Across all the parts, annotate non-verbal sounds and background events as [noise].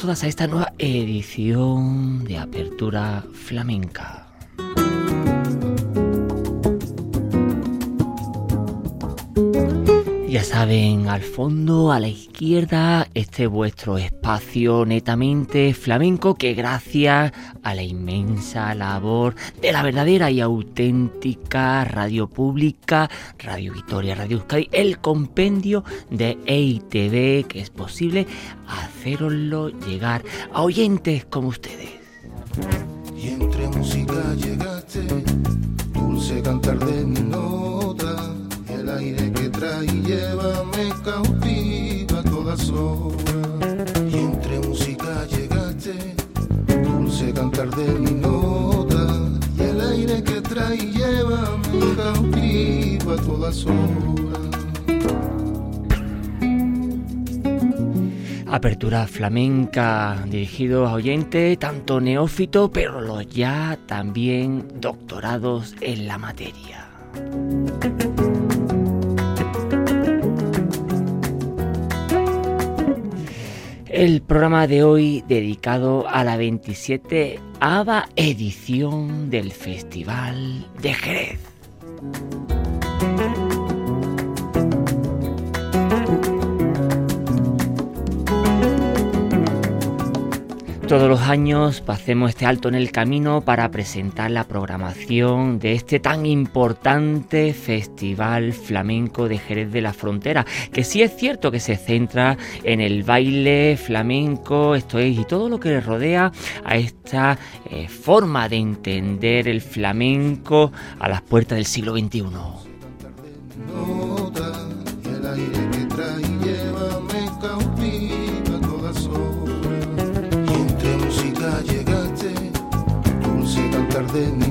Todas a esta nueva edición de Apertura Flamenca. Ya saben, al fondo, a la izquierda, este es vuestro espacio netamente flamenco que gracias a la inmensa labor de la verdadera y auténtica radio pública, Radio Victoria, Radio Euskadi, el compendio de EITV, que es posible haceroslo llegar a oyentes como ustedes. Aire que trae y lleva me cautiva todas horas. Y entre música llegaste, dulce cantar de mi nota, y el aire que trae y lleva me cautiva todas horas. Apertura flamenca dirigido a oyentes tanto neófito, pero los ya también doctorados en la materia. El programa de hoy dedicado a la 27 ava edición del Festival de Jerez. Todos los años pasemos este alto en el camino para presentar la programación de este tan importante Festival Flamenco de Jerez de la Frontera, que sí es cierto que se centra en el baile flamenco, esto es, y todo lo que le rodea a esta eh, forma de entender el flamenco a las puertas del siglo XXI. De mi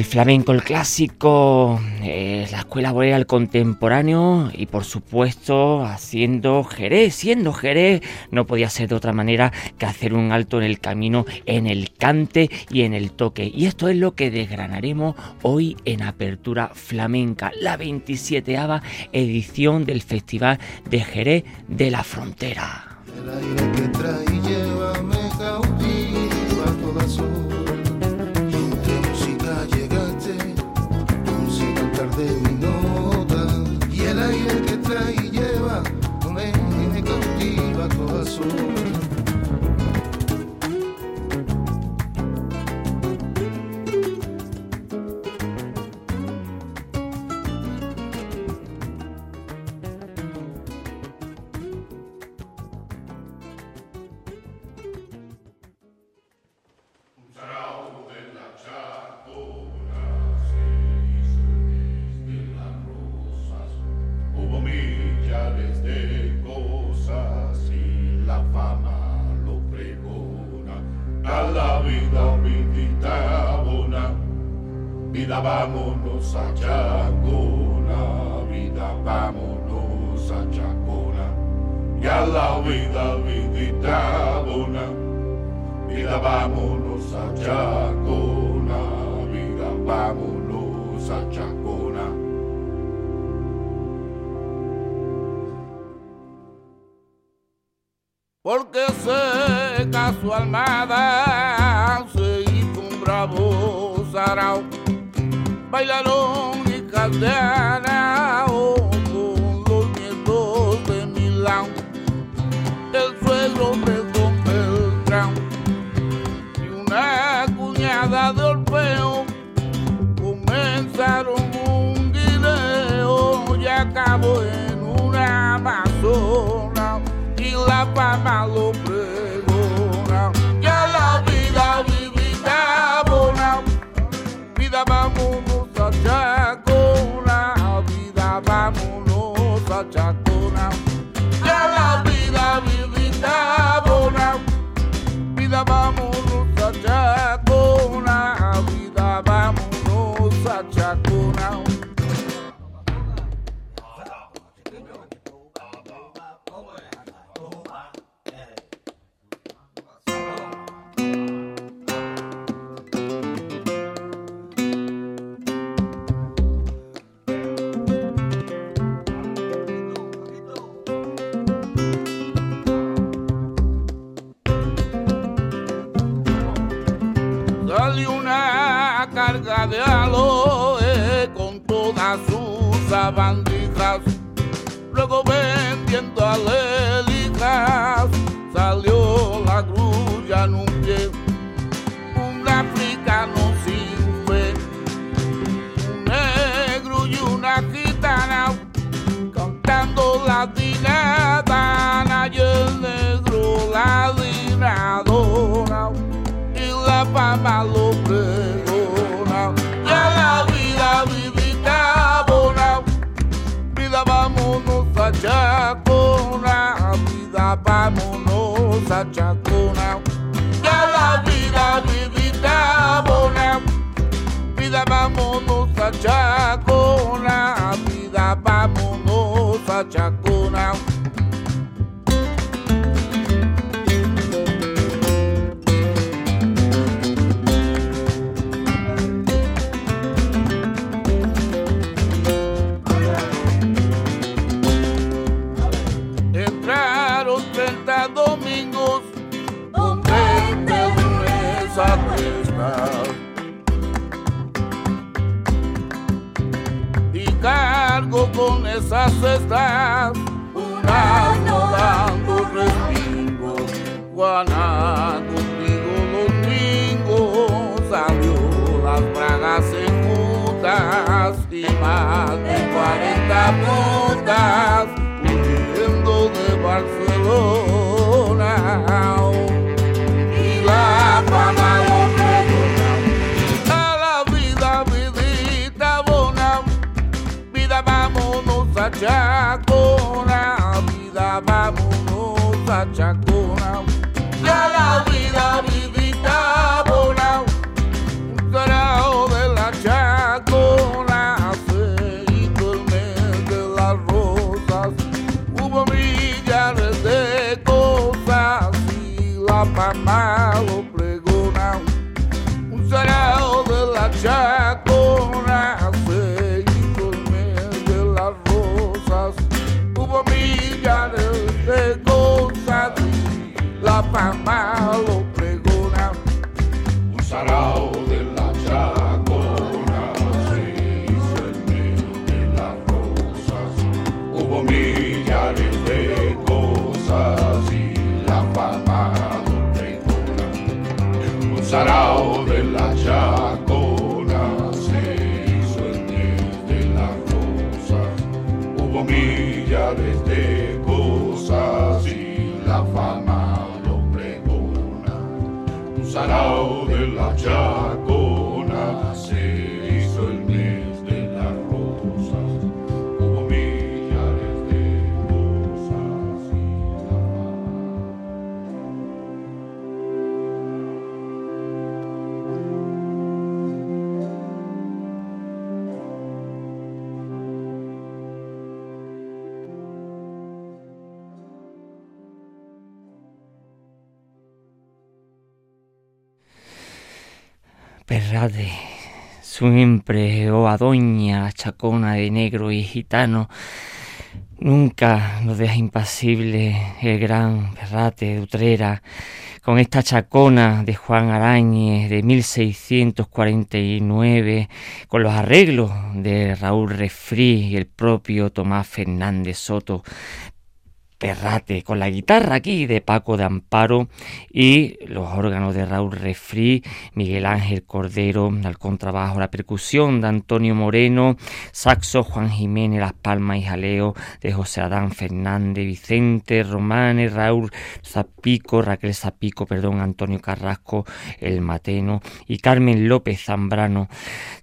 El flamenco, el clásico, eh, la escuela boreal contemporáneo y por supuesto haciendo Jerez, siendo Jerez, no podía ser de otra manera que hacer un alto en el camino, en el cante y en el toque. Y esto es lo que desgranaremos hoy en Apertura Flamenca, la 27 edición del Festival de Jerez de la Frontera. El aire que trae vámonos a Chacona, vida vámonos a Chacona, y a la vida, vidita bona, vida vámonos a Chacona, vida vámonos a Chacona. porque seca su almada se hizo un bravo. Bailaron y caldeana con los nietos de Milán. El suegro de Don Beltrán. Y una cuñada de Orfeo. Comenzaron un guineo y acabó en una amazona. La fama lo alelijas salió la grulla en un pie. Un africano sin fe, un negro y una gitana cantando la dinadana y el negro la dinadora y la fama lo Chacona, con esas cestas, un año dando respingo, Juana contigo domingo salió las bragas enjutas y más de 40 putas a Chacona, vida vámonos a Chacona. La fama de Perrade, siempre, oh adoña, chacona de negro y gitano, nunca nos deja impasible el gran Perrate de Utrera, con esta chacona de Juan Arañez de 1649, con los arreglos de Raúl Refrí y el propio Tomás Fernández Soto, Perrate, con la guitarra aquí de Paco de Amparo y los órganos de Raúl Refrí, Miguel Ángel Cordero, al contrabajo, la percusión de Antonio Moreno, saxo Juan Jiménez, Las Palmas y Jaleo de José Adán Fernández, Vicente Romanes, Raúl Zapico, Raquel Zapico, perdón, Antonio Carrasco, El Mateno y Carmen López Zambrano.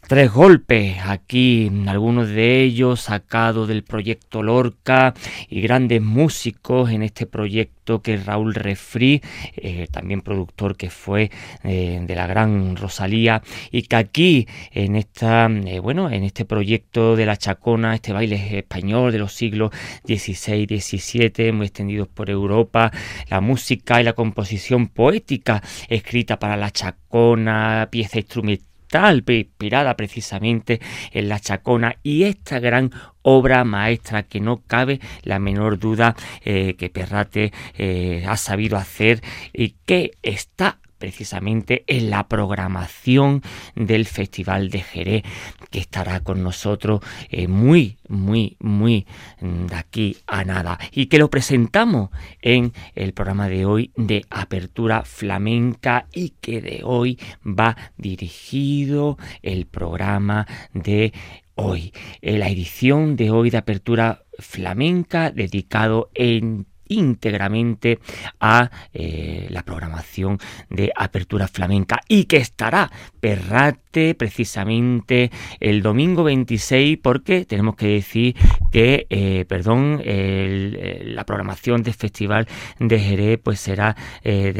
Tres golpes aquí, algunos de ellos sacados del proyecto Lorca y grandes músicos en este proyecto que Raúl Refri, eh, también productor que fue eh, de la gran Rosalía y que aquí en esta eh, bueno en este proyecto de la Chacona, este baile español de los siglos XVI, XVII, muy extendidos por Europa, la música y la composición poética escrita para la Chacona, pieza instrumental tal inspirada precisamente en la Chacona y esta gran obra maestra que no cabe la menor duda eh, que Perrate eh, ha sabido hacer y que está precisamente en la programación del Festival de Jerez, que estará con nosotros eh, muy, muy, muy de aquí a nada. Y que lo presentamos en el programa de hoy de Apertura Flamenca y que de hoy va dirigido el programa de hoy, en la edición de hoy de Apertura Flamenca dedicado en íntegramente a eh, la programación de Apertura Flamenca y que estará Perrate precisamente el domingo 26 porque tenemos que decir que, eh, perdón, la programación del Festival de Jerez pues será eh,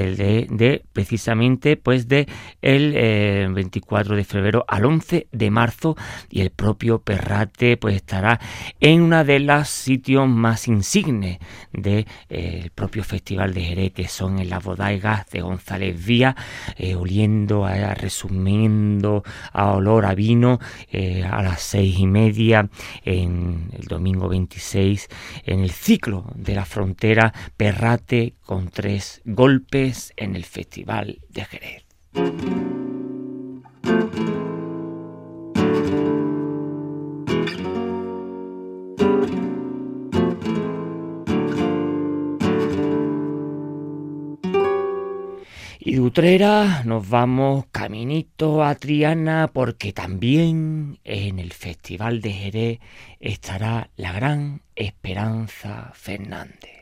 de, precisamente pues de el 24 de febrero al 11 de marzo y el propio Perrate pues estará en una de las sitios más insignes de el propio Festival de Jerez, que son en las bodegas de González Vía, eh, oliendo, a, resumiendo a olor a vino eh, a las seis y media en el domingo 26 en el ciclo de la frontera Perrate con tres golpes en el Festival de Jerez. Y de Utrera nos vamos caminito a Triana porque también en el Festival de Jerez estará la gran Esperanza Fernández.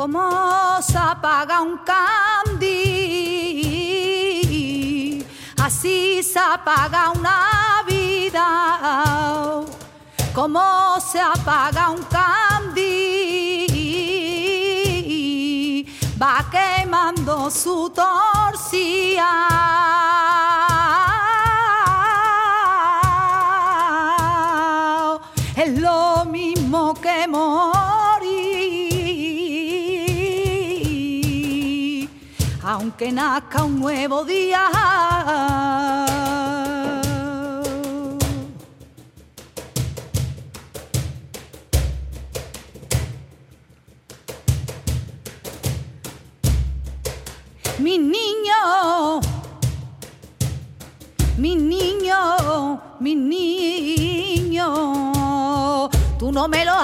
Como se apaga un candil, así se apaga una vida, como se apaga un candil, va quemando su torcía. Que nazca un nuevo día. Mi niño, mi niño, mi niño, tú no me los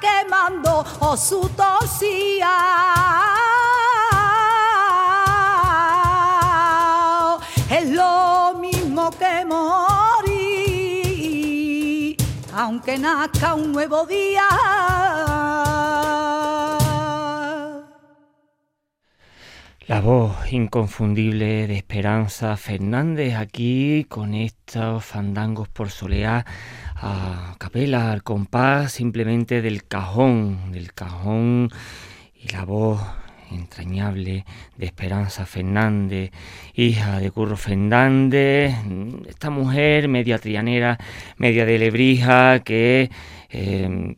quemando o su tosía. Es lo mismo que morir, aunque nazca un nuevo día. La voz inconfundible de Esperanza Fernández aquí con estos fandangos por soleá a capela, al compás simplemente del cajón, del cajón y la voz entrañable de Esperanza Fernández, hija de Curro Fernández, esta mujer media trianera, media de Lebrija, que eh,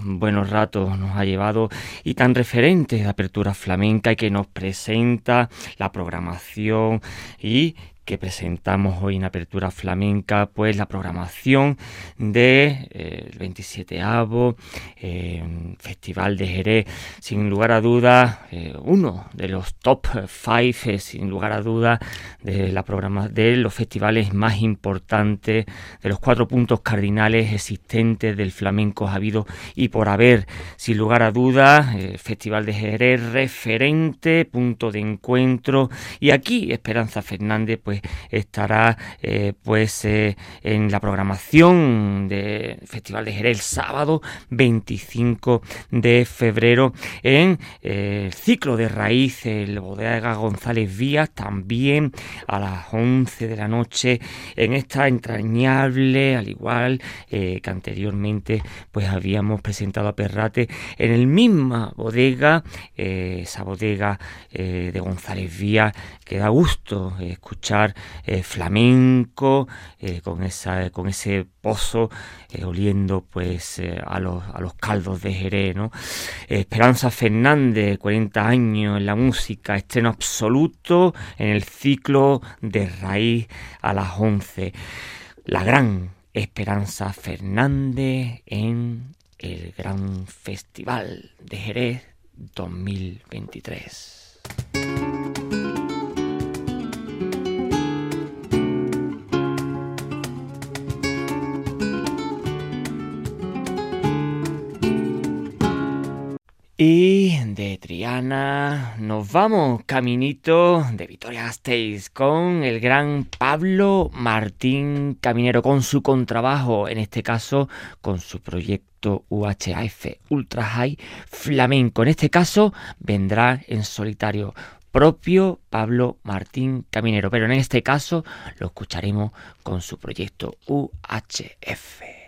buenos ratos nos ha llevado y tan referente de apertura flamenca y que nos presenta la programación y que presentamos hoy en Apertura Flamenca, pues la programación de eh, el 27avo eh, Festival de Jerez, sin lugar a dudas, eh, uno de los top five, sin lugar a dudas, de la programa de los festivales más importantes, de los cuatro puntos cardinales existentes del flamenco ha habido y por haber, sin lugar a dudas, Festival de Jerez referente, punto de encuentro. Y aquí Esperanza Fernández, pues estará eh, pues eh, en la programación del Festival de Jerez el sábado 25 de febrero en eh, el ciclo de raíz el Bodega González Vías también a las 11 de la noche en esta entrañable al igual que anteriormente pues habíamos presentado a Perrate en el misma bodega esa bodega de González Vías que da gusto escuchar eh, flamenco, eh, con, esa, con ese pozo eh, oliendo pues a, los, a los caldos de Jerez. ¿no? Esperanza Fernández, 40 años en la música, estreno absoluto en el ciclo de raíz a las 11. La gran Esperanza Fernández en el Gran Festival de Jerez 2023. Y de Triana nos vamos caminito de Vitoria Gasteiz con el gran Pablo Martín Caminero con su contrabajo, en este caso con su proyecto UHF Ultra High Flamenco. En este caso vendrá en solitario propio Pablo Martín Caminero, pero en este caso lo escucharemos con su proyecto UHF.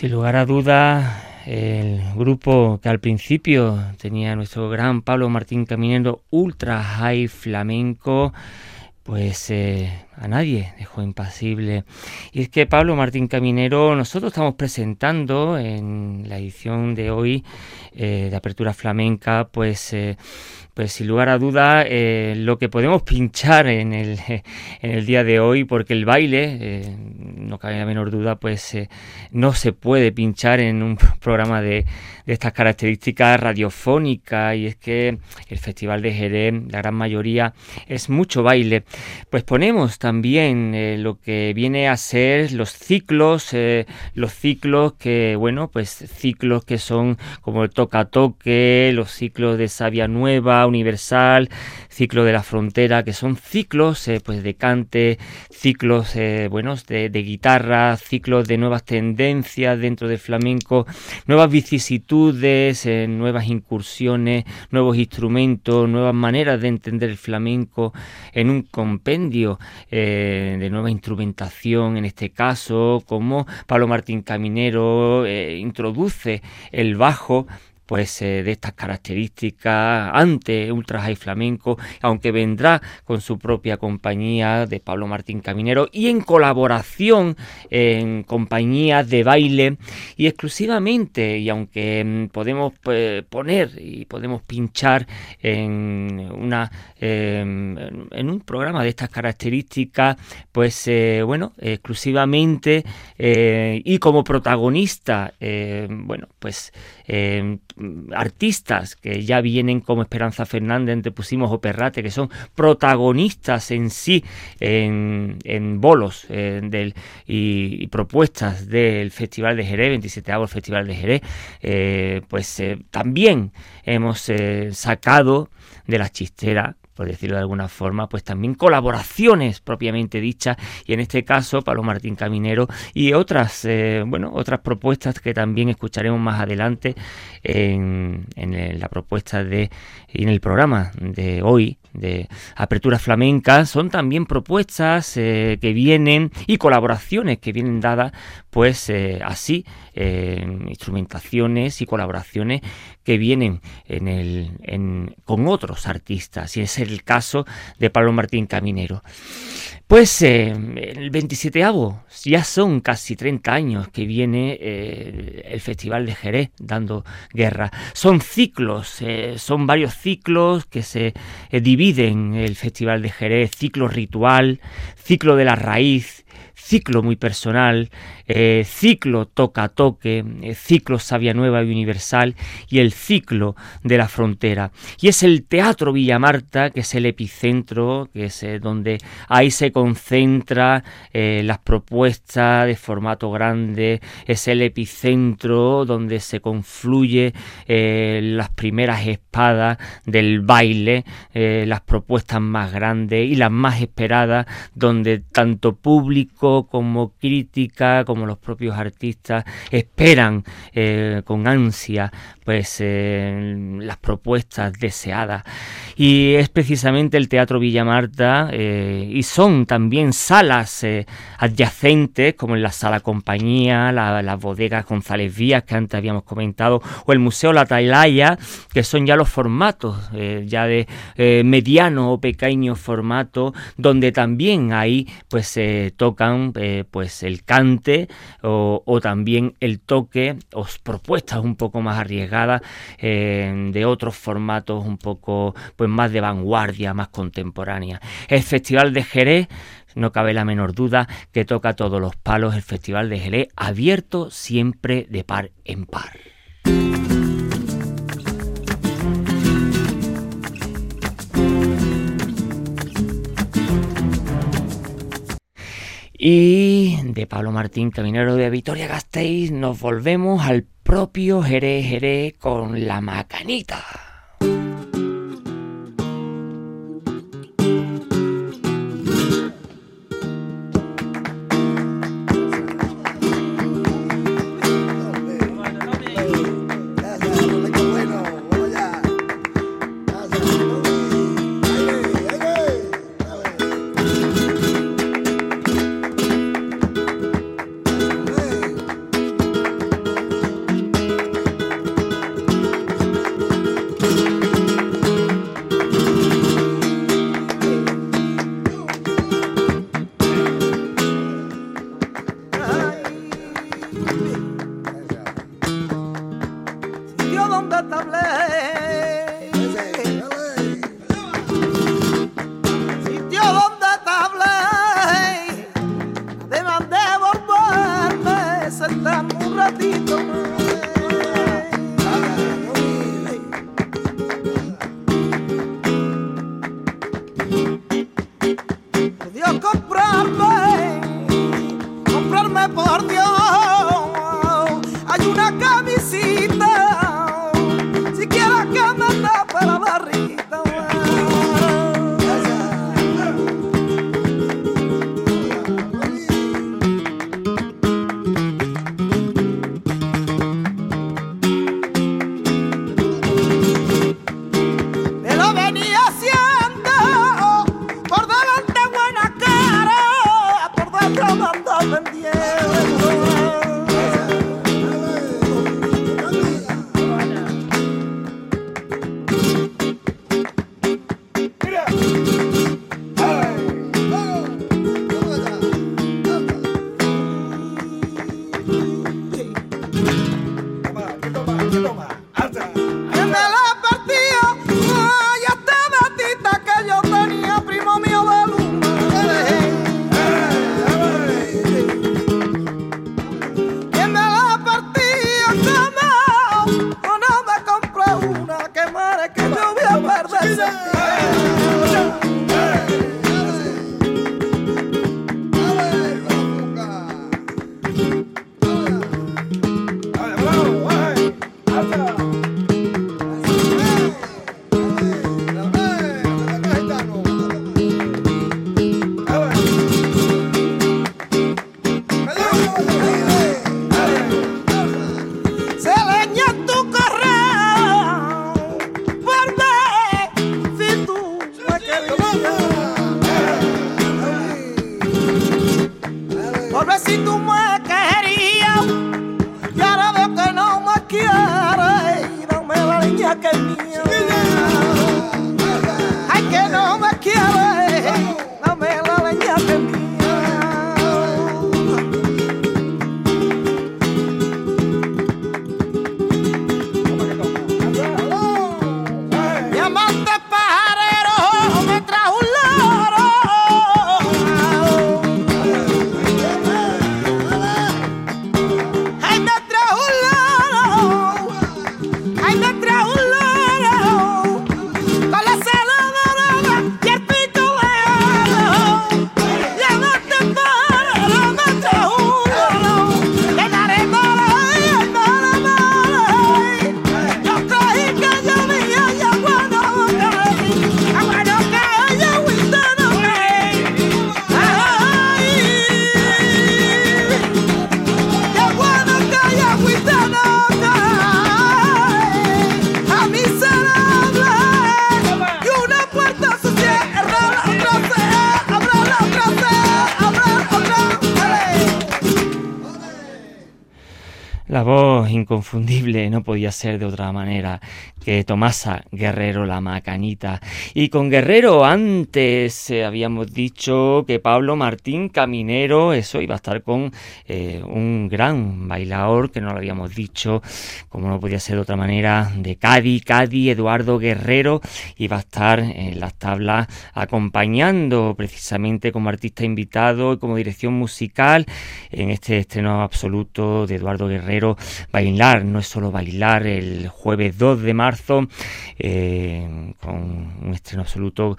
Sin lugar a dudas, el grupo que al principio tenía nuestro gran Pablo Martín Caminero, Ultra High Flamenco, pues eh, a nadie dejó impasible. Y es que Pablo Martín Caminero, nosotros estamos presentando en la edición de hoy eh, de Apertura Flamenca, pues eh, pues sin lugar a duda eh, lo que podemos pinchar en el, [laughs] en el día de hoy, porque el baile, eh, no cabe la menor duda, pues eh, no se puede pinchar en un [laughs] programa de, de estas características radiofónicas y es que el Festival de Jerez, la gran mayoría, es mucho baile. Pues ponemos también lo que viene a ser los ciclos, los ciclos que, bueno, pues ciclos que son como el toca toque, los ciclos de Sabia Nueva, Universal, Ciclo de la Frontera, que son ciclos eh, pues de cante, ciclos eh, buenos de, guitarra, ciclos de nuevas tendencias dentro del flamenco, nuevas vicisitudes, eh, nuevas incursiones, nuevos instrumentos, nuevas maneras de entender el flamenco en un compendio de nueva instrumentación, en este caso, como Pablo Martín Caminero introduce el bajo pues eh, de estas características ante Ultra High Flamenco, aunque vendrá con su propia compañía de Pablo Martín Caminero y en colaboración en compañías de baile y exclusivamente, y aunque mm, podemos pues, poner y podemos pinchar en una em, en un programa de estas características, pues eh, bueno, exclusivamente eh, y como protagonista, bueno, pues em, artistas que ya vienen como Esperanza Fernández, entre pusimos Operrate, que son protagonistas en sí en, bolos eh, del, y, propuestas del Festival de Jerez, 27 el Festival de Jerez, eh, pues eh, también hemos sacado de la chistera por decirlo de alguna forma, pues también colaboraciones propiamente dichas, y en este caso Pablo Martín Caminero y otras, eh, bueno, otras propuestas que también escucharemos más adelante en, la propuesta de, en el programa de hoy de Apertura Flamenca, son también propuestas eh, que vienen y colaboraciones que vienen dadas, pues eh, así, instrumentaciones y colaboraciones que vienen en el, en, con otros artistas, y es el caso de Pablo Martín Caminero. Pues eh, el 27 ya son casi 30 años que viene eh, el Festival de Jerez dando guerra. Son ciclos, eh, son varios ciclos que se dividen el Festival de Jerez, ciclo ritual, ciclo de la raíz, ciclo muy personal, eh, ciclo toca toque, eh, ciclo sabia nueva y universal y el ciclo de la frontera. Y es el Teatro Villamarta, que es el epicentro, que es eh, donde ahí se concentra las propuestas de formato grande, es el epicentro donde se confluye las primeras espadas del baile, las propuestas más grandes y las más esperadas, donde tanto público como crítica, como los propios artistas esperan eh, con ansia pues eh, las propuestas deseadas. Y es precisamente el Teatro Villa Marta eh, y son también salas adyacentes como en la Sala Compañía, la, las bodegas González Vías que antes habíamos comentado o el Museo La Tailaya que son ya los formatos ya de mediano o pequeño formato donde también ahí pues se tocan pues el cante o, también el toque o propuestas un poco más arriesgadas eh, de otros formatos un poco pues más de vanguardia, más contemporánea. El Festival de Jerez no cabe la menor duda que toca todos los palos el Festival de Jerez abierto siempre de par en par. Y de Pablo Martín, caminero de Vitoria Gasteiz, nos volvemos al propio Jerez Jerez con la macanita. Inconfundible, no podía ser de otra manera que Tomasa Guerrero la Macanita. Y con Guerrero antes eh, habíamos dicho que Pablo Martín Caminero, eso iba a estar con eh, un gran bailador que no lo habíamos dicho, como no podía ser de otra manera, de Cádiz, Cádiz, Eduardo Guerrero, iba a estar en las tablas acompañando precisamente como artista invitado y como dirección musical en este estreno absoluto de Eduardo Guerrero, Bailar, no es solo bailar, el jueves 2 de marzo eh, con un estreno absoluto,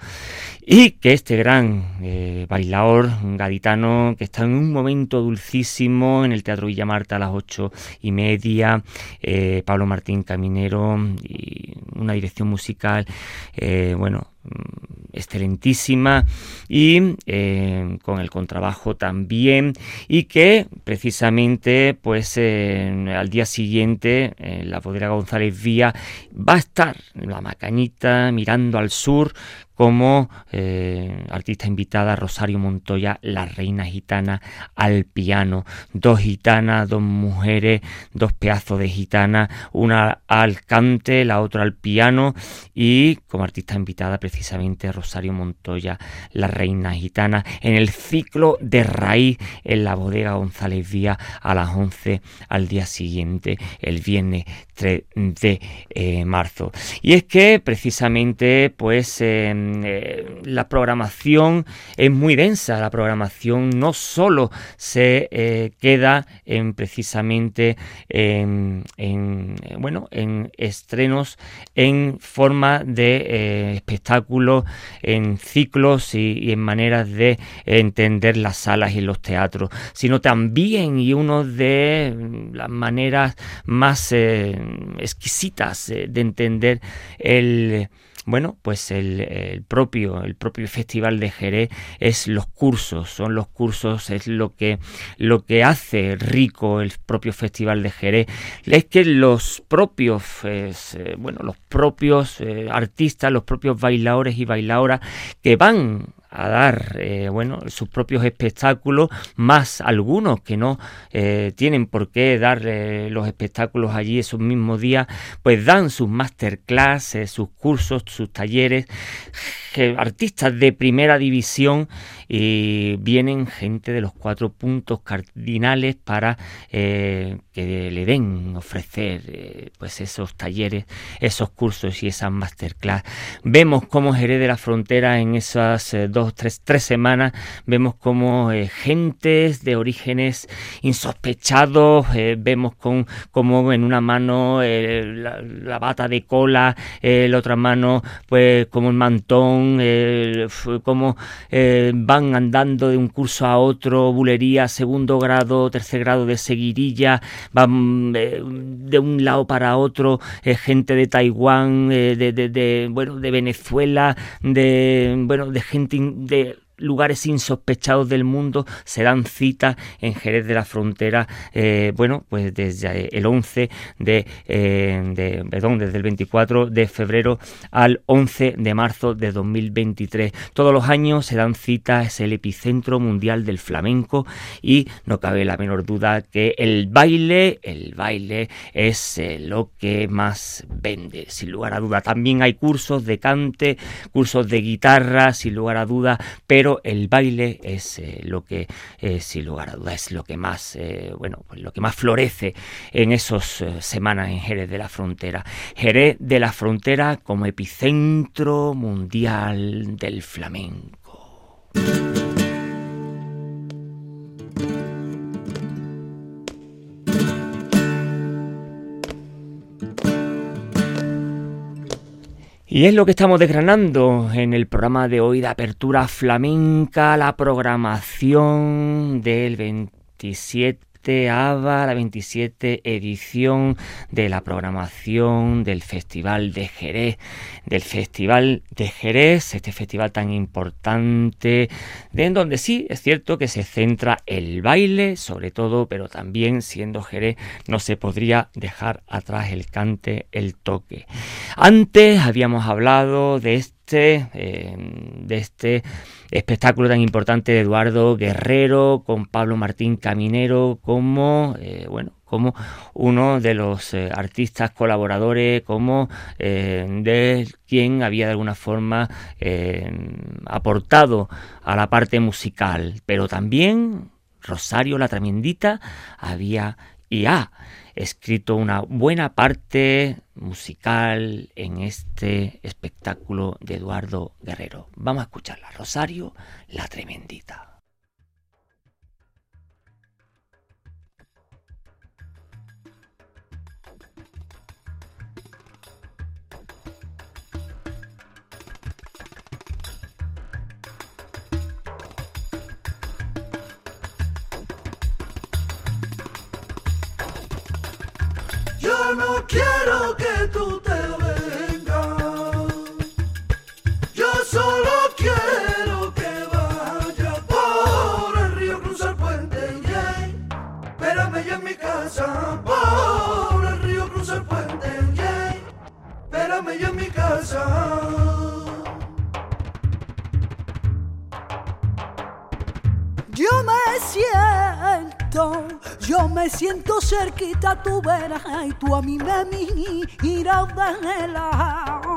y que este gran eh, bailador gaditano que está en un momento dulcísimo en el Teatro Villa Marta a las ocho y media, eh, Pablo Martín Caminero y una dirección musical, bueno, Mm, excelentísima y eh, con el contrabajo también y que precisamente pues al día siguiente en la bodega González Vía va a estar la macañita mirando al sur como eh, artista invitada Rosario Montoya, la reina gitana al piano. Dos gitanas, dos mujeres, dos pedazos de gitana, una al cante, la otra al piano y como artista invitada precisamente Rosario Montoya, la reina gitana, en el ciclo de raíz en la bodega González Vía a las 11 al día siguiente, el viernes 3 de eh, marzo. Y es que precisamente pues em, eh, la programación es muy densa, la programación no solo se eh, queda en precisamente en, bueno, en estrenos en forma de espectáculos, en ciclos y, en maneras de entender las salas y los teatros, sino también y uno de las maneras más exquisitas eh, de entender el bueno, pues el, propio, el propio Festival de Jerez es los cursos, son los cursos, es lo que, lo que hace rico el propio Festival de Jerez. Es que los propios, eh, bueno, los propios eh, artistas, los propios bailadores y bailadoras que van a dar eh, bueno sus propios espectáculos más algunos que no eh, tienen por qué dar eh, los espectáculos allí esos mismos días pues dan sus masterclass sus cursos sus talleres artistas de primera división y vienen gente de los cuatro puntos cardinales para eh, que le den ofrecer eh, pues esos talleres, esos cursos y esas masterclass. Vemos cómo Jerez de la Frontera en esas eh, dos, tres, tres semanas, vemos cómo gentes de orígenes insospechados, vemos con, como en una mano la, bata de cola, la otra mano pues como el mantón, como van andando de un curso a otro, bulería, segundo grado, tercer grado de seguirilla, van eh, de un lado para otro, eh, gente de Taiwán, eh, de, de, bueno, de Venezuela, de, bueno, de gente de lugares insospechados del mundo se dan cita en Jerez de la Frontera, eh, bueno, pues desde el 11 de, eh, perdón, desde el 24 de febrero al 11 de marzo de 2023. Todos los años se dan cita, es el epicentro mundial del flamenco y no cabe la menor duda que el baile, el baile es eh, lo que más vende, sin lugar a duda. También hay cursos de cante, cursos de guitarra, sin lugar a duda, pero el baile es eh, lo que, eh, sin lugar a dudas, es lo que más, eh, bueno, pues lo que más florece en esas semanas en Jerez de la Frontera. Jerez de la Frontera como epicentro mundial del flamenco. Y es lo que estamos desgranando en el programa de hoy de Apertura Flamenca, la programación del 27 ABA, la 27 edición de la programación del Festival de Jerez, del Festival de Jerez, este festival tan importante, de en donde sí es cierto que se centra el baile, sobre todo, pero también siendo Jerez no se podría dejar atrás el cante, el toque. Antes habíamos hablado de este, eh, de este espectáculo tan importante de Eduardo Guerrero con Pablo Martín Caminero como, eh, bueno, como uno de los eh, artistas colaboradores, como eh, de quien había de alguna forma aportado a la parte musical, pero también Rosario la Tremendita había y ha escrito una buena parte musical en este espectáculo de Eduardo Guerrero. Vamos a escucharla. Rosario, la tremendita. No quiero que tú te vengas. Yo solo quiero que vaya por el río cruzar puente. Yeah. Espérame ya en mi casa por el río cruzar puente. Yeah. Espérame ya en mi casa. Me siento cerquita, tú verás, y tú a mí me miras de lado.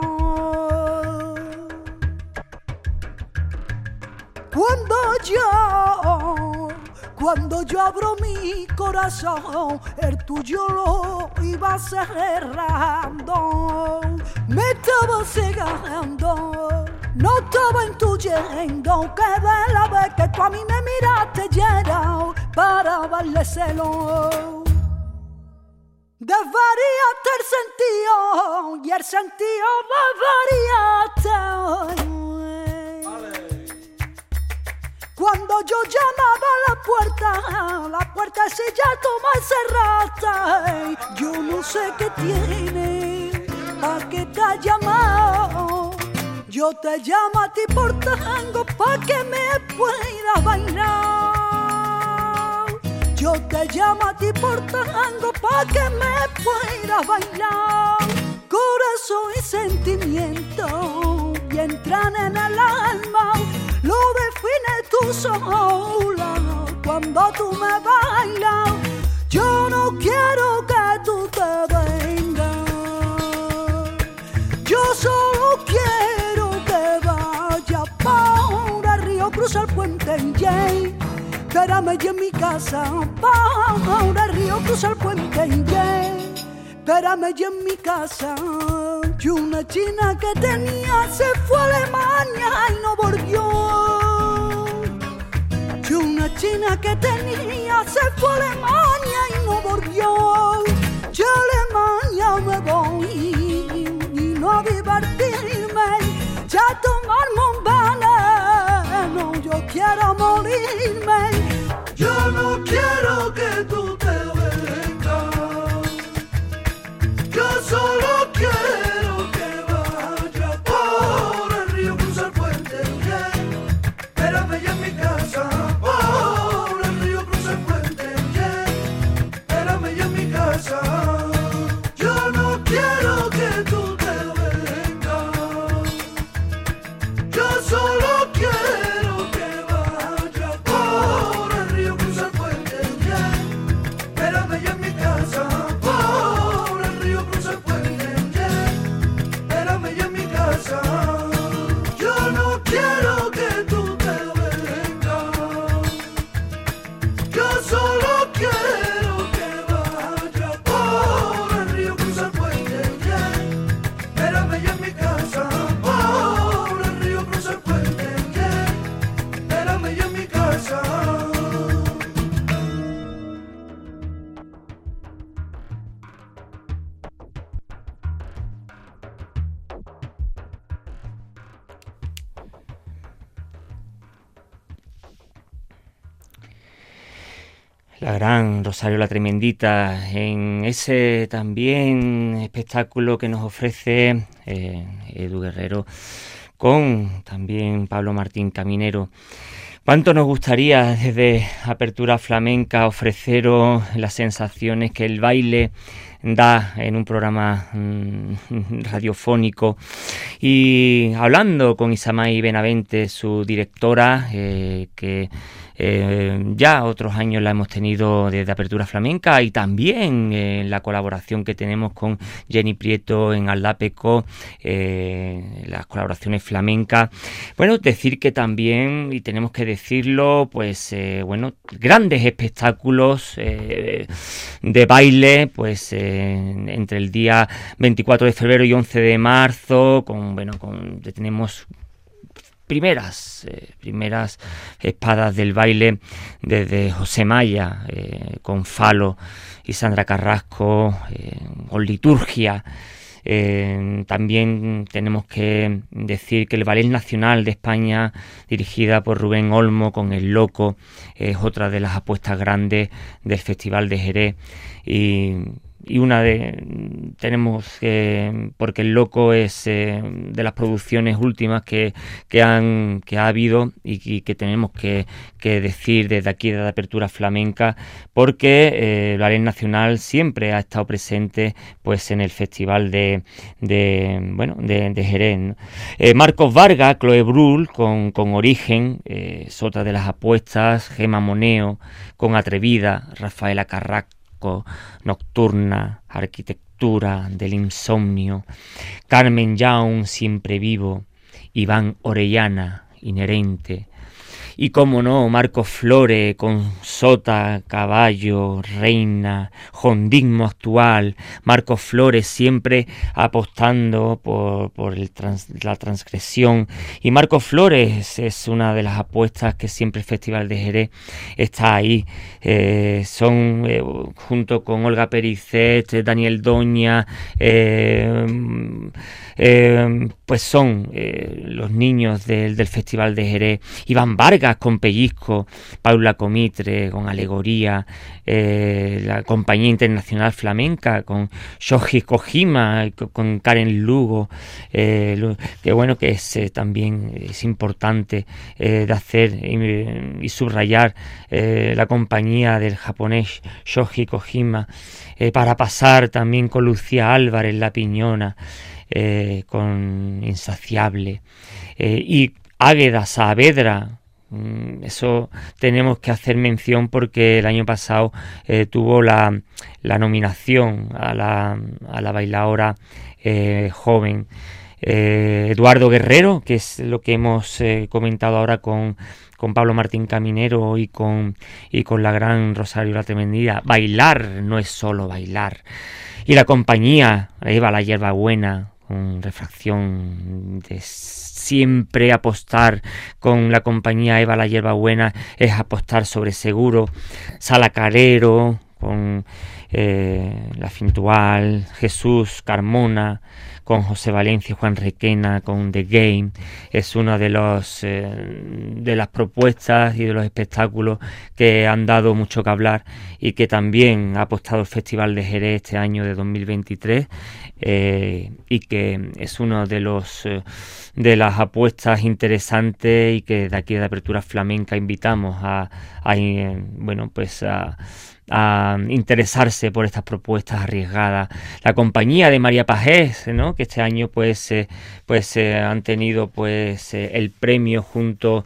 Cuando yo, Cuando yo abro mi corazón, el tuyo lo iba cerrando. Me estaba cegando, no estaba intuyendo que de la vez que tú a mí me miraste ya era para darle celo. Desvariaste el sentido y el sentido desvariaste. Cuando yo llamaba a la puerta, la puerta se ya toma cerrada. Yo no sé qué tiene, a qué te ha llamado. Yo te llamo a ti por tango pa' que me pueda bailar. Yo te llamo a ti por tango pa' que me pueda bailar. Corazón y sentimiento y entran en el alma lo define tu sola cuando tú me bailas. Yo no quiero que tú te vengas. Yo solo quiero que vaya para el río, cruza el puente y yeah. Espérame en mi casa, el río, cruza el puente yeah. Espérame yo en mi casa. Y una china que tenía se fue a Alemania y no volvió. Y una china que tenía se fue a Alemania y no volvió. Yo a Alemania me voy y no a divertirme, ya tomarme un veneno. Yo quiero morirme. Quiero que tú La gran Rosario la Tremendita, en ese también espectáculo que nos ofrece eh, Edu Guerrero con también Pablo Martín Caminero. ¿Cuánto nos gustaría desde Apertura Flamenca ofreceros las sensaciones que el baile da en un programa mm, [laughs] radiofónico? Y hablando con Isamay Benavente, su directora, eh, que eh, ya otros años la hemos tenido desde Apertura Flamenca y también eh, la colaboración que tenemos con Jenny Prieto en Aldapeco, eh, las colaboraciones flamencas. Bueno, decir que también, y tenemos que decirlo, pues eh, bueno, grandes espectáculos eh, de baile, pues entre el día 24 de febrero y 11 de marzo, con bueno, con tenemos primeras eh, primeras espadas del baile desde José Maya eh, con Falo y Sandra Carrasco eh, con liturgia también tenemos que decir que el Ballet Nacional de España, dirigida por Rubén Olmo con El Loco, es otra de las apuestas grandes del Festival de Jerez. Y, y una de tenemos que porque el loco es eh, de las producciones últimas que, que han que ha habido y, que tenemos que, que, decir desde aquí de la apertura flamenca porque eh, el ballet nacional siempre ha estado presente pues en el festival de, de bueno de, de Jerez eh, Marcos Vargas Chloe Brul con, con origen eh, es otra de las apuestas Gema Moneo con atrevida Rafaela Carrac nocturna, arquitectura del insomnio, Carmen Young siempre vivo, Iván Orellana, inherente, Y como no, Marcos Flores con Sota, Caballo, Reina, Jondismo actual, Marcos Flores siempre apostando por, por la transgresión. Y Marcos Flores es una de las apuestas que siempre el Festival de Jerez está ahí. Eh, son eh, junto con Olga Pericet, Daniel Doña, eh, pues son los niños del, del Festival de Jerez. Iván Vargas con Pellizco, Paula Comitre con Alegoría, eh, la Compañía Internacional Flamenca con Shoji Kojima, con Karen Lugo, eh, que bueno que es eh, también es importante de hacer y, subrayar la compañía del japonés Shoji Kojima, para pasar también con Lucía Álvarez La Piñona, con Insaciable, y Águeda Saavedra, eso tenemos que hacer mención porque el año pasado eh, tuvo la, nominación a la, a la bailadora eh, joven. Eh, Eduardo Guerrero, que es lo que hemos comentado ahora con, con, Pablo Martín Caminero y con, y con la gran Rosario La Tremendía. Bailar no es solo bailar. Y la compañía, Eva la Hierba Buena, con refracción de siempre apostar con la compañía Eva la Hierba Buena es apostar sobre seguro. Salacarero con eh, La Fintual, Jesús, Carmona, con José Valencia Juan Requena, con The Game. Es una de, los, eh, de las propuestas y de los espectáculos que han dado mucho que hablar y que también ha apostado el Festival de Jerez este año de 2023 eh, y que es uno de los eh, de las apuestas interesantes y que de aquí de Apertura Flamenca invitamos a, a bueno pues a a interesarse por estas propuestas arriesgadas. La compañía de María Pajés, que este año pues, eh, pues eh, han tenido pues eh, el premio junto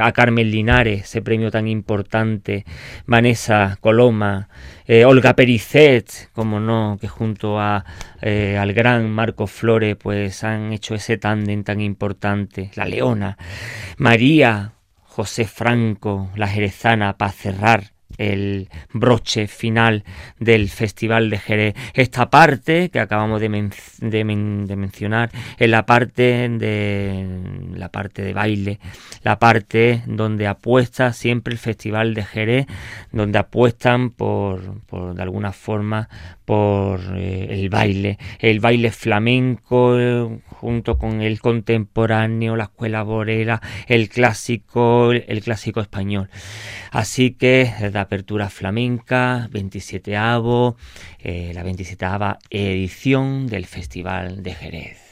a Carmen Linares, ese premio tan importante, Vanessa Coloma, Olga Pericet, como no, que junto a, al gran Marco Flores pues han hecho ese tándem tan importante, La Leona, María, José Franco, la Jerezana, para cerrar el broche final del Festival de Jerez. Esta parte que acabamos de, mencionar es la parte de la parte de baile, la parte donde apuesta siempre el Festival de Jerez, donde apuestan por, de alguna forma por eh, el baile, el baile flamenco eh, junto con el contemporáneo, la escuela borera, el clásico, el clásico español. Así que apertura flamenca, 27avo, eh, la 27 edición del Festival de Jerez.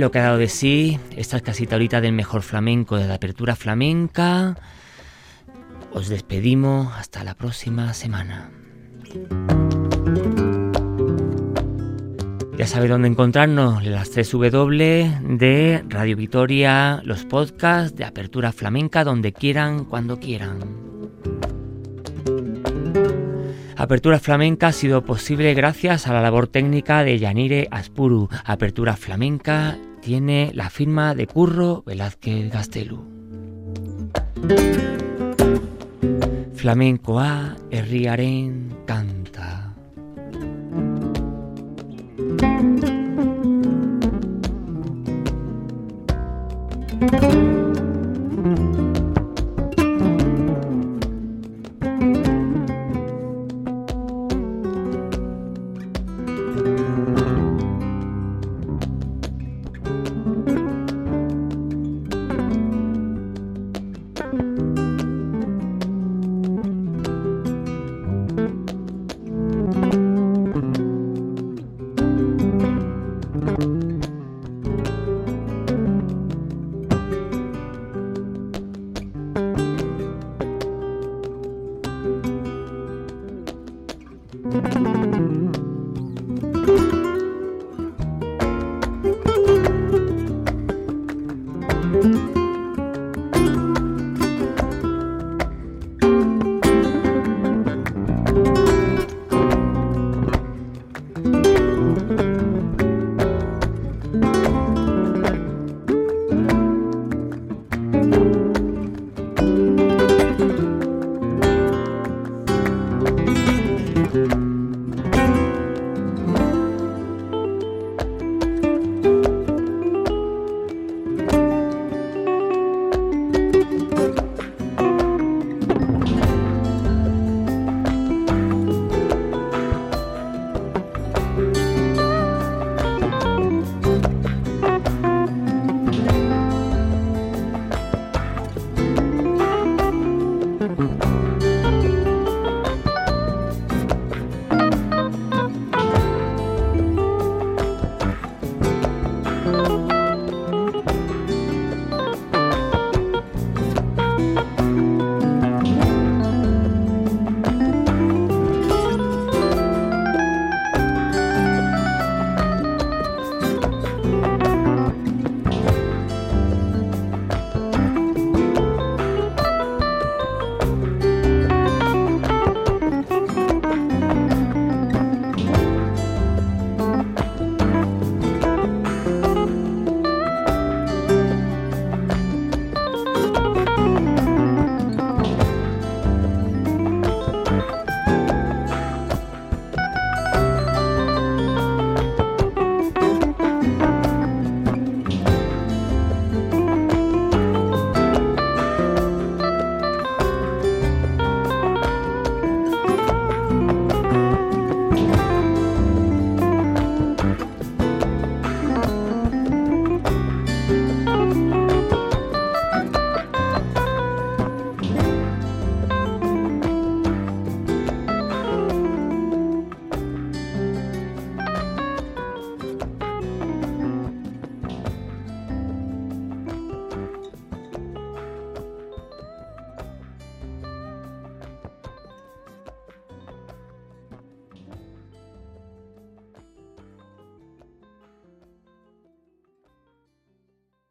Lo que ha dado de sí esta casita ahorita del mejor flamenco de la apertura flamenca. Os despedimos hasta la próxima semana. Ya sabéis dónde encontrarnos, las 3 W de Radio Vitoria, los podcasts de Apertura Flamenca, donde quieran, cuando quieran. Apertura Flamenca ha sido posible gracias a la labor técnica de Yanire Aspuru. Apertura Flamenca tiene la firma de Curro Velázquez Gastelu. Flamencoa herriaren canta.